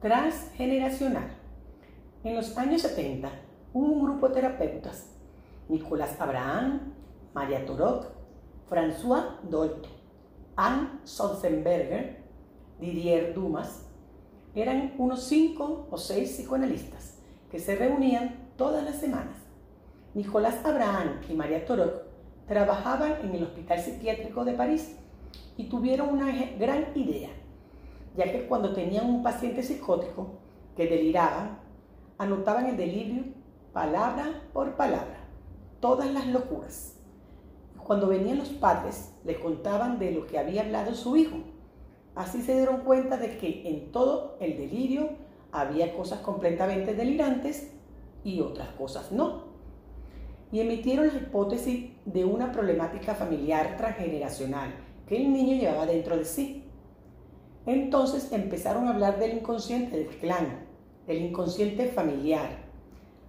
Transgeneracional. En los años 70 hubo un grupo de terapeutas, Nicolás Abraham, María Torok, François Dolto, Anne Sotzenberger, Didier Dumas, eran unos cinco o seis psicoanalistas que se reunían todas las semanas. Nicolás Abraham y María Torok trabajaban en el Hospital Psiquiátrico de París y tuvieron una gran idea, ya que cuando tenían un paciente psicótico que deliraba, anotaban el delirio palabra por palabra, todas las locuras. Cuando venían los padres, le contaban de lo que había hablado su hijo. Así se dieron cuenta de que en todo el delirio había cosas completamente delirantes y otras cosas no. Y emitieron la hipótesis de una problemática familiar transgeneracional que el niño llevaba dentro de sí. Entonces empezaron a hablar del inconsciente del clan, del inconsciente familiar.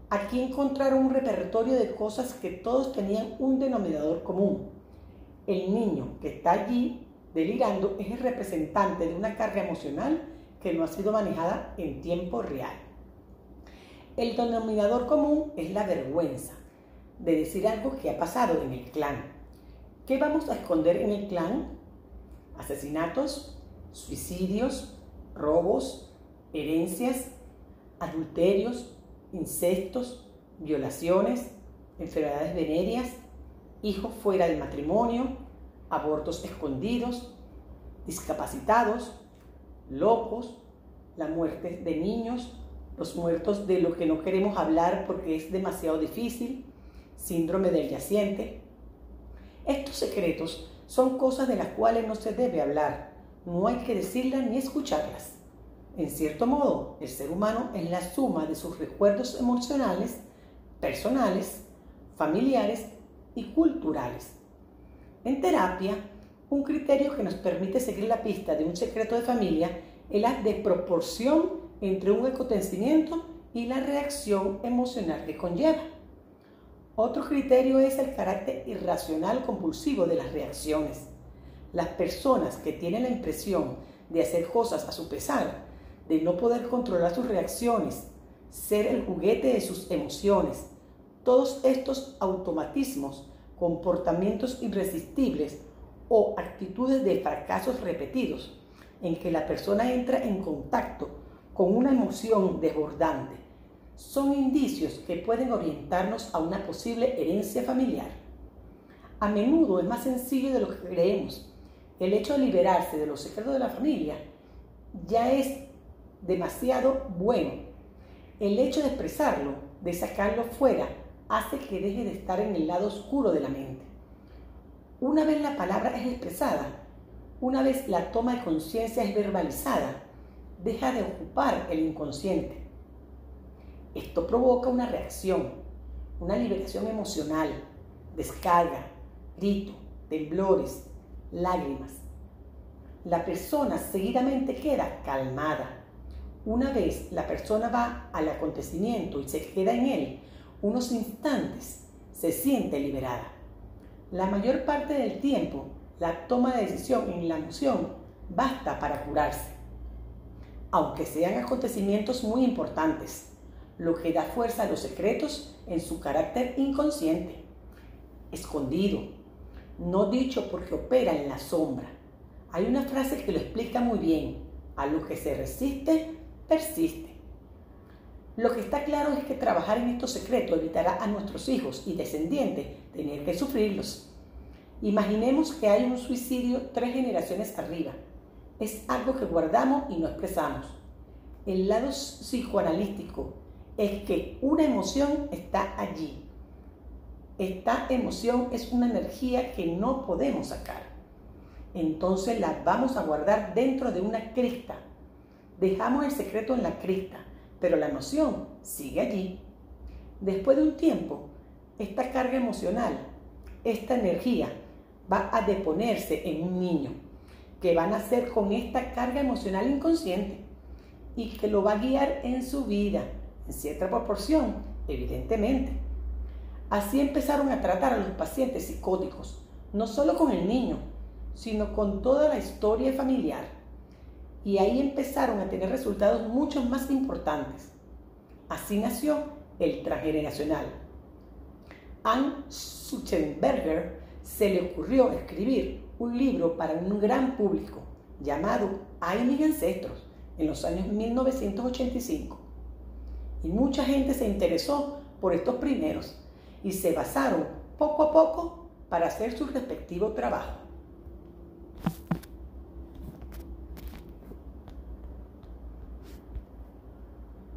Aquí encontraron un repertorio de cosas que todos tenían un denominador común. El niño que está allí delirando es el representante de una carga emocional que no ha sido manejada en tiempo real. El denominador común es la vergüenza de decir algo que ha pasado en el clan ¿Qué vamos a esconder en el clan? Asesinatos, suicidios, robos, herencias, adulterios, incestos, violaciones, enfermedades venéreas, hijos fuera del matrimonio, abortos escondidos, discapacitados, locos, la muerte de niños, los muertos de lo que no queremos hablar porque es demasiado difícil, síndrome del yaciente, estos secretos son cosas de las cuales no se debe hablar, no hay que decirlas ni escucharlas. En cierto modo, el ser humano es la suma de sus recuerdos emocionales, personales, familiares y culturales. En terapia, un criterio que nos permite seguir la pista de un secreto de familia es la de proporción entre un acontecimiento y la reacción emocional que conlleva. Otro criterio es el carácter irracional compulsivo de las reacciones. Las personas que tienen la impresión de hacer cosas a su pesar, de no poder controlar sus reacciones, ser el juguete de sus emociones, todos estos automatismos, comportamientos irresistibles o actitudes de fracasos repetidos en que la persona entra en contacto con una emoción desbordante son indicios que pueden orientarnos a una posible herencia familiar. A menudo es más sencillo de lo que creemos. El hecho de liberarse de los secretos de la familia ya es demasiado bueno. El hecho de expresarlo, de sacarlo fuera, hace que deje de estar en el lado oscuro de la mente. Una vez la palabra es expresada, una vez la toma de conciencia es verbalizada, deja de ocupar el inconsciente esto provoca una reacción, una liberación emocional, descarga, grito, temblores, lágrimas. La persona seguidamente queda calmada. Una vez la persona va al acontecimiento y se queda en él unos instantes, se siente liberada. La mayor parte del tiempo, la toma de decisión en la emoción basta para curarse, aunque sean acontecimientos muy importantes lo que da fuerza a los secretos en su carácter inconsciente, escondido, no dicho porque opera en la sombra. Hay una frase que lo explica muy bien, a lo que se resiste, persiste. Lo que está claro es que trabajar en estos secretos evitará a nuestros hijos y descendientes tener que sufrirlos. Imaginemos que hay un suicidio tres generaciones arriba. Es algo que guardamos y no expresamos. El lado psicoanalítico es que una emoción está allí. Esta emoción es una energía que no podemos sacar. Entonces la vamos a guardar dentro de una crista. Dejamos el secreto en la crista, pero la emoción sigue allí. Después de un tiempo, esta carga emocional, esta energía, va a deponerse en un niño que va a nacer con esta carga emocional inconsciente y que lo va a guiar en su vida en cierta proporción, evidentemente. Así empezaron a tratar a los pacientes psicóticos, no solo con el niño, sino con toda la historia familiar. y ahí empezaron a tener resultados mucho más importantes. Así nació el transgeneracional. Anne Suchenberger se le ocurrió escribir un libro para un gran público llamado Hay mis ancestros en los años 1985. Y mucha gente se interesó por estos primeros y se basaron poco a poco para hacer su respectivo trabajo.